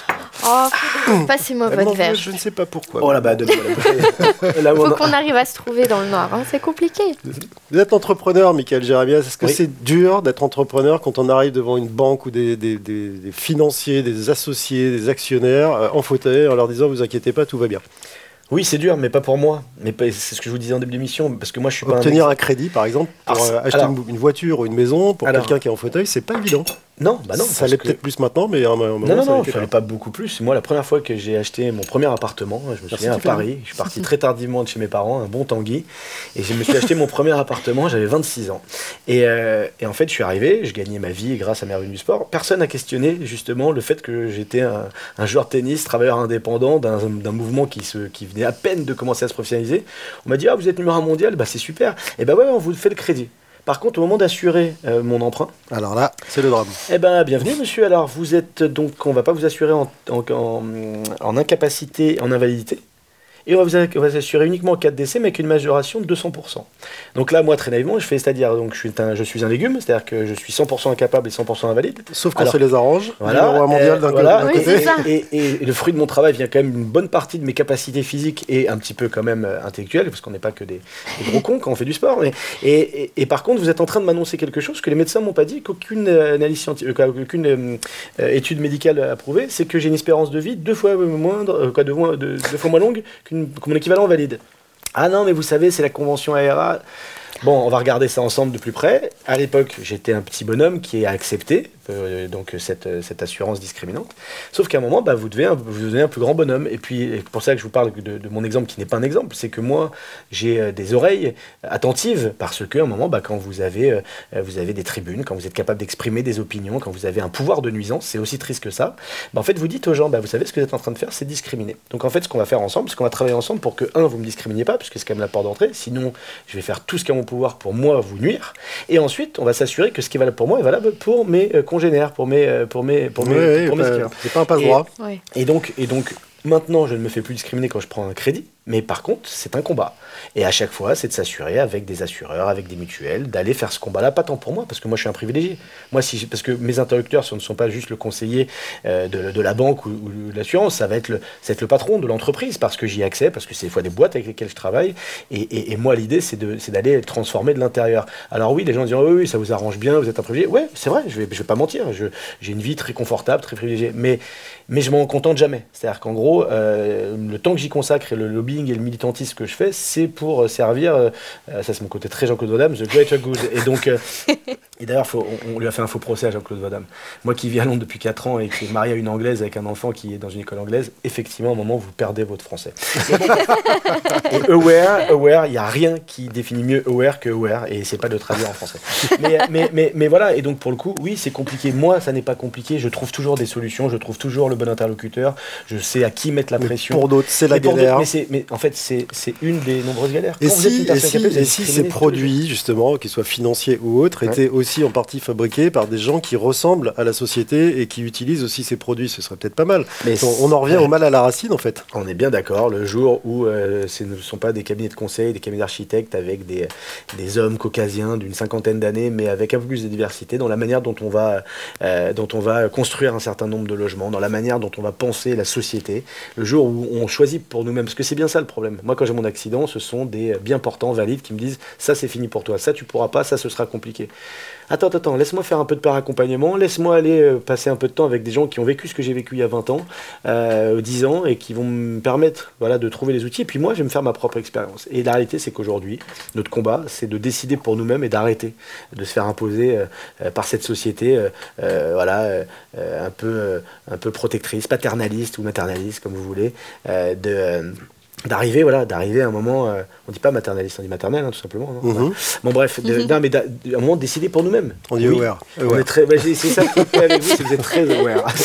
Oh, passez-moi votre verre. Je ne sais pas pourquoi. Oh [LAUGHS] là bas Il faut qu'on arrive à se trouver dans le noir, hein, c'est compliqué. Vous êtes entrepreneur, Michael Jérémias. Est-ce que c'est dur d'être entrepreneur quand on arrive devant une banque ou des, des, des, des financiers, des associés, des actionnaires en fauteuil en leur disant vous inquiétez pas, tout va bien oui, c'est dur, mais pas pour moi. Mais c'est ce que je vous disais en début d'émission, parce que moi, je suis Obtenir pas un... un crédit, par exemple, pour euh, acheter une, voiture ou une maison pour quelqu'un qui est en fauteuil, c'est pas évident. Non, bah non. Ça allait peut-être plus maintenant, mais à un moment, non, non, ça non, fallait pas. beaucoup plus. Moi, la première fois que j'ai acheté mon premier appartement, je me Merci, souviens à. Paris, je suis parti [LAUGHS] très tardivement de chez mes parents, un bon tanguy, et je me suis acheté mon premier appartement, j'avais 26 ans. Et, euh, et en fait, je suis arrivé, je gagnais ma vie grâce à mes revenus du sport. Personne n'a questionné justement le fait que j'étais un, un joueur de tennis, travailleur indépendant d'un d'un mouvement qui, se, qui venait à peine de commencer à se professionnaliser. On m'a dit, ah, vous êtes numéro un mondial, bah c'est super. Et bah ouais, on vous fait le crédit. Par contre, au moment d'assurer euh, mon emprunt, Alors là, c'est le drame. eh ben, bienvenue monsieur. Alors, vous êtes donc, on va pas vous assurer en, en, en- en incapacité, en invalidité. Et on va vous, a- on va vous assurer uniquement en cas de décès, mais avec une majoration de 200%. Donc là, moi, très naïvement, je fais, c'est-à-dire, donc, je suis un, je suis un légume, c'est-à-dire que je suis 100% incapable et 100% invalide. Sauf quand Alors, ça les arrange. Voilà. Mondial euh, d'un voilà. Oui, côté. Et, et- et le fruit de mon travail vient quand même une bonne partie de mes capacités physiques et un petit peu quand même euh, intellectuelles, parce qu'on n'est pas que des, des gros cons quand on fait du sport. Mais, et, et- et par contre, vous êtes en train de m'annoncer quelque chose que les médecins m'ont pas dit, qu'aucune euh, analyse scientifique, euh, qu'aucune euh, étude médicale a prouvé, c'est que j'ai une espérance de vie deux fois moindre, euh, quoi, deux, moins- deux- deux fois moins longue qu'une- que mon équivalent valide. Ah non, mais vous savez, c'est la convention ARA. Bon, on va regarder ça ensemble de plus près. À l'époque, j'étais un petit bonhomme qui a accepté euh, donc cette, euh, cette assurance discriminante. Sauf qu'à un moment, bah, vous, devez vous devenez un plus grand bonhomme. Et puis, et pour ça que je vous parle de, mon exemple qui n'est pas un exemple, c'est que moi, j'ai euh, des oreilles attentives parce qu'à un moment, bah, quand vous avez, euh, des tribunes, quand vous êtes capable d'exprimer des opinions, quand vous avez un pouvoir de nuisance, c'est aussi triste que ça. Bah, en fait, vous dites aux gens, bah, vous savez, ce que vous êtes en train de faire, c'est discriminer. Donc en fait, ce qu'on va faire ensemble, c'est qu'on va travailler ensemble pour que, un, vous me discriminiez pas, puisque c'est quand même la porte d'entrée. Sinon, je vais faire tout ce qui est mon pouvoir pour moi vous nuire. Et ensuite, on va s'assurer que ce qui est valable pour moi est valable pour mes euh, congénères, pour mes, euh, pour mes, pour mes, ouais, pour mes c'est pas un passe-droit. Ouais. Et donc, et donc, maintenant, je ne me fais plus discriminer quand je prends un crédit, mais par contre, c'est un combat. Et à chaque fois, c'est de s'assurer avec des assureurs, avec des mutuelles, d'aller faire ce combat-là, pas tant pour moi, parce que moi, je suis un privilégié. Moi, parce que mes interlocuteurs, ce ne sont pas juste le conseiller euh, de, la banque ou, de l'assurance, ça va être le, être le patron de l'entreprise, parce que j'y accès, parce que c'est des fois des boîtes avec lesquelles je travaille. Et, moi, l'idée, c'est d'aller transformer de l'intérieur. Alors oui, les gens disent, oui, oui, ça vous arrange bien, vous êtes un privilégié. Ouais, c'est vrai, je je vais pas mentir, j'ai une vie très confortable, très privilégiée. Mais, mais je m'en contente jamais. C'est-à-dire qu'en gros, euh, le temps que j'y consacre et le lobbying et le militantisme que je fais, c'est pour euh, servir, euh, euh, ça c'est mon côté très Jean-Claude Van Damme, the greater good. Et donc, euh, [LAUGHS] et d'ailleurs, on, on lui a fait un faux procès à Jean-Claude Van Damme. Moi qui vis à Londres depuis 4 ans et qui est marié à une anglaise avec un enfant qui est dans une école anglaise, effectivement, à un moment, vous perdez votre français. [LAUGHS] Et, aware, aware, il n'y a rien qui définit mieux aware que aware, et c'est pas de traduire en français. Mais, mais, mais, mais voilà, et donc pour le coup, oui, c'est compliqué. Moi, ça n'est pas compliqué, je trouve toujours des solutions, je trouve toujours le bon interlocuteur, je sais à qui mettre la Mais pression. pour d'autres, c'est la galère. Mais, mais en fait, c'est une des nombreuses galères. Et Quand si, et personne si, capable, vous et êtes si ces produits, justement, qu'ils soient financiers ou autres, Ouais. étaient aussi en partie fabriqués par des gens qui ressemblent à la société et qui utilisent aussi ces produits, ce serait peut-être pas mal. Mais On, on en revient ouais. au mal à la racine, en fait. On est bien d'accord, le jour où euh, ce ne sont pas des cabinets de conseil, des cabinets d'architectes avec des, des hommes caucasiens d'une cinquantaine d'années, mais avec un peu plus de diversité dans la manière dont on, va, euh, dont on va construire un certain nombre de logements, dans la manière dont on va penser la société, le jour où on choisit pour nous-mêmes, parce que c'est bien ça le problème. Moi, quand j'ai mon accident, ce sont des bien portants, valides, qui me disent ça c'est fini pour toi, ça tu pourras pas, ça ce sera compliqué. Attends, attends, laisse-moi faire un peu de par accompagnement, laisse-moi aller euh, passer un peu de temps avec des gens qui ont vécu ce que j'ai vécu il y a 20 ans, euh, 10 ans, et qui vont me permettre voilà, de trouver les outils. Et puis moi, je vais me faire ma propre expérience. Et la réalité, c'est qu'aujourd'hui, notre combat, c'est de décider pour nous-mêmes et d'arrêter de se faire imposer euh, euh, par cette société euh, euh, voilà, euh, euh, un, peu, euh, un peu protectrice, paternaliste ou maternaliste, comme vous voulez, euh, de... d'arriver voilà d'arriver à un moment euh, on dit pas maternaliste on dit maternel hein, tout simplement non Mhm. bon bref de, non, mais à un moment de décider pour nous-mêmes On dit Oui. aware. On aware. est très, bah, c'est ça me plaît avec vous, c'est que vous êtes très aware. [LAUGHS]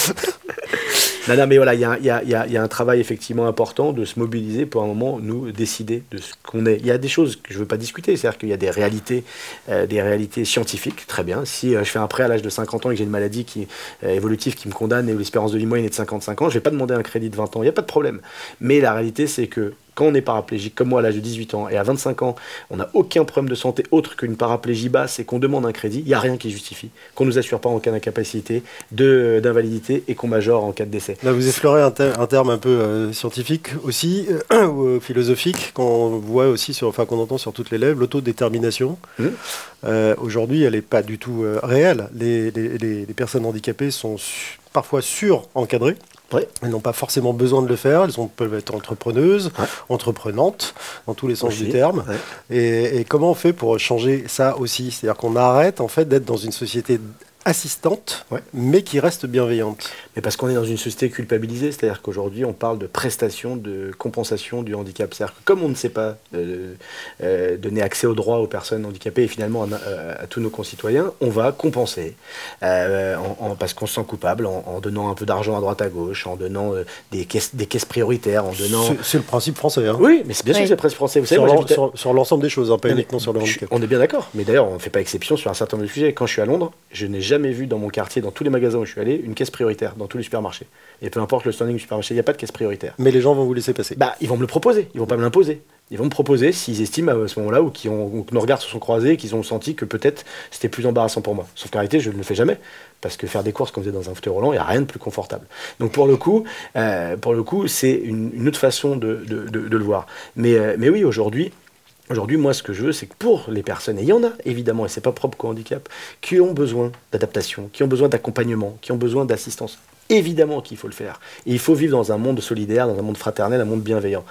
non, non, mais voilà, il y a, un travail effectivement important de se mobiliser pour un moment nous décider de ce qu'on est. Il y a des choses que je ne veux pas discuter, c'est-à-dire qu'il y a des réalités, euh, des réalités scientifiques, très bien. Si euh, je fais un prêt à l'âge de 50 ans et que j'ai une maladie qui, euh, évolutive qui me condamne et où l'espérance de vie moyenne est de 55 ans, je ne vais pas demander un crédit de 20 ans, il n'y a pas de problème. Mais la réalité, c'est que quand on est paraplégique, comme moi à l'âge de 18 ans, et à 25 ans, on n'a aucun problème de santé autre qu'une paraplégie basse et qu'on demande un crédit, il n'y a rien qui justifie qu'on ne nous assure pas en cas d'incapacité, de- d'invalidité et qu'on majore en cas de décès. Là, vous effleurez un, ter- un terme un peu euh, scientifique aussi, euh, ou euh, philosophique, qu'on voit aussi, sur, enfin qu'on entend sur toutes les lèvres, l'autodétermination. Euh, Aujourd'hui, elle n'est pas du tout réelle. Les, les- les- les personnes handicapées sont su- parfois sur-encadrées. Ouais. Elles n'ont pas forcément besoin de le faire. Elles peuvent être entrepreneuses, Ouais. entreprenantes, dans tous les sens Aussi, du terme. ouais. Et, et comment on fait pour changer ça aussi? C'est-à-dire qu'on arrête en fait d'être dans une société assistante, mais qui reste bienveillante. Mais parce qu'on est dans une société culpabilisée, c'est-à-dire qu'aujourd'hui on parle de prestation, de compensation du handicap. C'est-à-dire que comme on ne sait pas euh, euh, donner accès aux droits aux personnes handicapées et finalement à, tous nos concitoyens, on va compenser parce qu'on se sent coupable en, donnant un peu d'argent à droite à gauche, en donnant des, caisses, des caisses prioritaires, en donnant... C'est le principe français. Hein. Oui, mais c'est bien sûr que c'est le principe français. Vous savez, sur l'ensemble des choses, hein, pas uniquement sur le handicap. On est bien d'accord, mais d'ailleurs on ne fait pas exception sur un certain nombre de sujets. Quand je suis à Londres, je n'ai jamais vu dans mon quartier, dans tous les magasins où je suis allé, une caisse prioritaire, dans tous les supermarchés. Et peu importe le standing du supermarché, il n'y a pas de caisse prioritaire. Mais les gens vont vous laisser passer. Bah, ils vont me le proposer, ils vont pas me l'imposer. Ils vont me proposer s'ils estiment à ce moment-là ou qu'ils ont, que nos regards se sont croisés, qu'ils ont senti que peut-être c'était plus embarrassant pour moi. Sauf qu'en réalité, je ne le fais jamais parce que faire des courses comme vous êtes dans un fauteuil roulant, il n'y a rien de plus confortable. Donc pour le coup, euh, pour le coup, c'est une, autre façon de, le voir. Mais, euh, mais oui, aujourd'hui, Aujourd'hui, moi, ce que je veux, c'est que pour les personnes, et il y en a évidemment, et c'est pas propre qu'au handicap, qui ont besoin d'adaptation, qui ont besoin d'accompagnement, qui ont besoin d'assistance, Évidemment qu'il faut le faire. Et il faut vivre dans un monde solidaire, dans un monde fraternel, un monde bienveillant.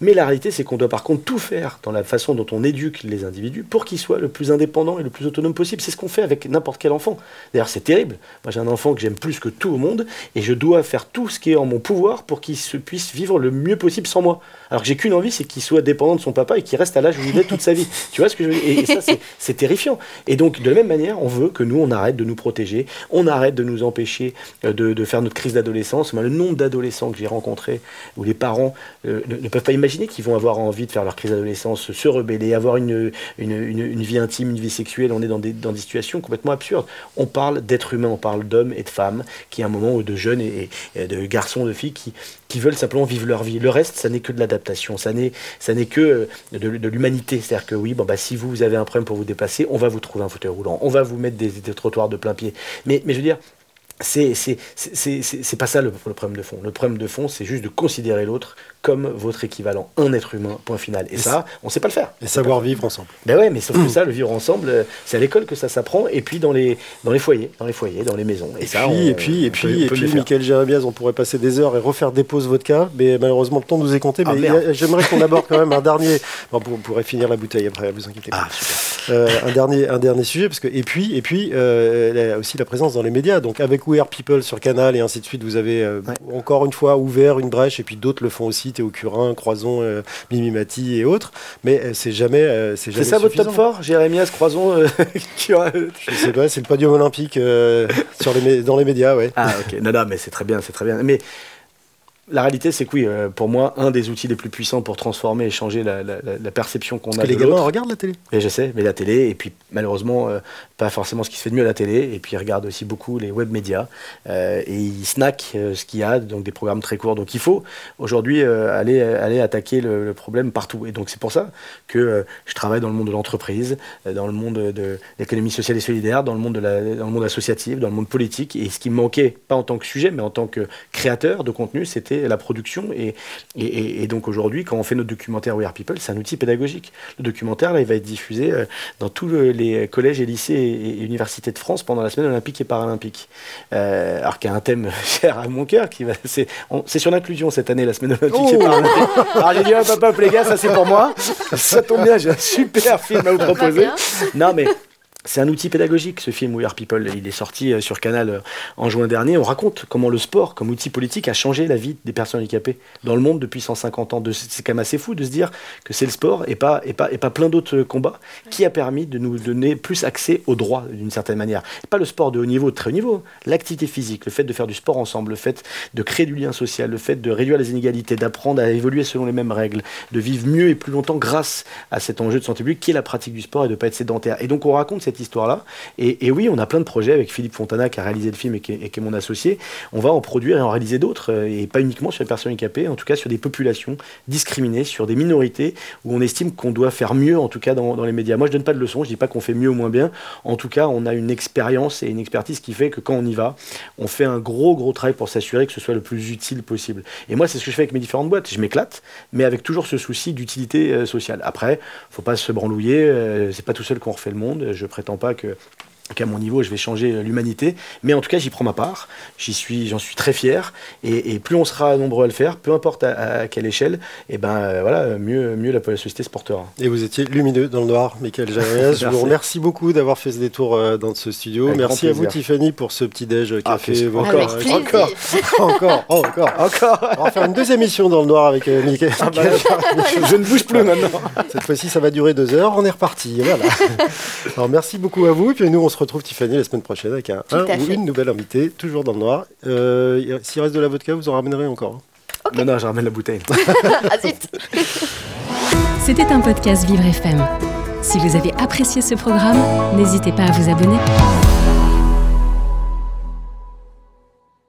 Mais la réalité, c'est qu'on doit par contre tout faire dans la façon dont on éduque les individus pour qu'ils soient le plus indépendants et le plus autonomes possible. C'est ce qu'on fait avec n'importe quel enfant. D'ailleurs, c'est terrible. Moi, j'ai un enfant que j'aime plus que tout au monde et je dois faire tout ce qui est en mon pouvoir pour qu'il se puisse vivre le mieux possible sans moi. Alors que j'ai qu'une envie, c'est qu'il soit dépendant de son papa et qu'il reste à l'âge où il est toute sa vie. Tu vois ce que je veux dire? Et, ça, [LAUGHS] c'est terrifiant. Et donc, de la même manière, on veut que nous, on arrête de nous protéger, on arrête de nous empêcher euh, de, de faire notre crise d'adolescence. Le nombre d'adolescents que j'ai rencontrés où les parents euh, ne, peuvent pas imaginer qu'ils vont avoir envie de faire leur crise d'adolescence, se rebeller, avoir une, une, une, vie intime, une vie sexuelle. On est dans des, dans des situations complètement absurdes. On parle d'êtres humains, on parle d'hommes et de femmes, qui à un moment, ou de jeunes et, de garçons, de filles qui, qui veulent simplement vivre leur vie. Le reste, ça n'est que de l'adaptation, ça n'est, ça n'est que euh, de, l'humanité. C'est-à-dire que oui, bon, bah, si vous avez un problème pour vous déplacer, on va vous trouver un fauteuil roulant, on va vous mettre des, des trottoirs de plein pied. Mais, mais je veux dire, c'est pas ça le, problème de fond. Le problème de fond, c'est juste de considérer l'autre comme votre équivalent, un être humain, point final. Et, ça, on sait pas le faire. Et savoir vivre ensemble. Ben ouais, mais sauf que [CLEARS THROAT] ça, le vivre ensemble, euh, c'est à l'école que ça s'apprend, et puis dans les, dans les foyers, dans les foyers, dans les maisons. Et, ça, puis, et puis, et puis, et puis, Michael Jérémiaz, on pourrait passer des heures et refaire des pauses vodka, mais malheureusement, le temps nous est compté. Ah, mais j'aimerais qu'on [LAUGHS] aborde quand même un dernier. Bon, on pourrait finir la bouteille après, vous inquiétez pas. Ah, euh, un, dernier, un dernier sujet, parce que, et puis, et puis euh, aussi la présence dans les médias. Donc, avec We Are People sur Canal et ainsi de suite, vous avez encore une fois ouvert une brèche, et puis d'autres le font aussi, Théo Curin, Croison, euh, Mimimati et autres, mais euh, c'est jamais. Euh, c'est ça votre top fort Jérémias, Croison [LAUGHS] qui Je sais pas, c'est le podium olympique sur les, dans les médias, ouais. Ah, ok. Non, non, mais c'est très bien, c'est très bien. Mais la réalité, c'est que oui, euh, pour moi, un des outils les plus puissants pour transformer et changer la, perception qu'on a que les gamins regardent la télé. Et je sais, mais la télé, et puis malheureusement, euh, pas forcément ce qui se fait de mieux à la télé, et puis ils regardent aussi beaucoup les web médias, euh, et ils snackent ce qu'il y a, donc des programmes très courts. Donc il faut aujourd'hui aller, aller attaquer le, problème partout. Et donc c'est pour ça que je travaille dans le monde de l'entreprise, dans le monde de l'économie sociale et solidaire, dans le, monde de la, dans le monde associatif, dans le monde politique, et ce qui me manquait, pas en tant que sujet, mais en tant que créateur de contenu, c'était la production. Et, et, donc aujourd'hui, quand on fait notre documentaire We Are People, c'est un outil pédagogique. Le documentaire, là, il va être diffusé euh, dans tous les collèges et lycées et, universités de France pendant la semaine olympique et paralympique. Euh, alors qu'il y a un thème [LAUGHS] cher à mon cœur, qui va, c'est, sur l'inclusion cette année, la semaine olympique et oh paralympique. [LAUGHS] Alors j'ai dit, hop, hop, les gars, ça c'est pour moi. Ça tombe bien, j'ai un super film à vous proposer. Non, mais c'est un outil pédagogique, ce film We Are People. Il est sorti euh, sur Canal euh, en juin dernier. On raconte comment le sport, comme outil politique, a changé la vie des personnes handicapées dans le monde depuis 150 ans. C'est quand même assez fou de se dire que c'est le sport et pas, et pas, et pas plein d'autres euh, combats qui a permis de nous donner plus accès aux droits d'une certaine manière. pas le sport de haut niveau, de très haut niveau. L'activité physique, le fait de faire du sport ensemble, le fait de créer du lien social, le fait de réduire les inégalités, d'apprendre à évoluer selon les mêmes règles, de vivre mieux et plus longtemps grâce à cet enjeu de santé publique qui est la pratique du sport et de ne pas être sédentaire. Et donc on raconte cette histoire-là. Et, oui, on a plein de projets avec Philippe Fontana qui a réalisé le film et qui, est, mon associé. On va en produire et en réaliser d'autres, euh, et pas uniquement sur les personnes handicapées, en tout cas sur des populations discriminées, sur des minorités où on estime qu'on doit faire mieux, en tout cas dans, les médias. Moi, je donne pas de leçons, je dis pas qu'on fait mieux ou moins bien. En tout cas, on a une expérience et une expertise qui fait que quand on y va, on fait un gros, gros travail pour s'assurer que ce soit le plus utile possible. Et moi, c'est ce que je fais avec mes différentes boîtes. Je m'éclate, mais avec toujours ce souci d'utilité euh, sociale. Après, faut pas se branlouiller. Euh, c'est pas tout seul qu'on refait le monde. Je prétends pas que qu'à mon niveau, je vais changer l'humanité. Mais en tout cas, j'y prends ma part. J'y suis, j'en suis très fier. Et, plus on sera nombreux à le faire, peu importe à, quelle échelle, et eh ben euh, voilà, mieux, mieux la, société se portera. Et vous étiez lumineux dans le noir, Michael Javier. [LAUGHS] je vous remercie beaucoup d'avoir fait ce détour euh, dans ce studio. Merci à vous, Tiffany, pour ce petit déj ah, café. encore, [LAUGHS] encore, encore, encore, [LAUGHS] encore. On va faire une deuxième émission dans le noir avec euh, Michael. Ah, bah, je ne bouge plus maintenant. Cette fois-ci, ça va durer deux heures. On est reparti. Voilà. Alors, merci beaucoup à vous. Et puis nous, on se retrouve, Tiffany, la semaine prochaine avec un, ou une nouvelle invitée, toujours dans le noir. Euh, S'il reste de la vodka, vous en ramènerez encore. Hein. Non, non, je ramène la bouteille. [LAUGHS] [LAUGHS] ah, C'était un podcast Vivre FM. Si vous avez apprécié ce programme, n'hésitez pas à vous abonner.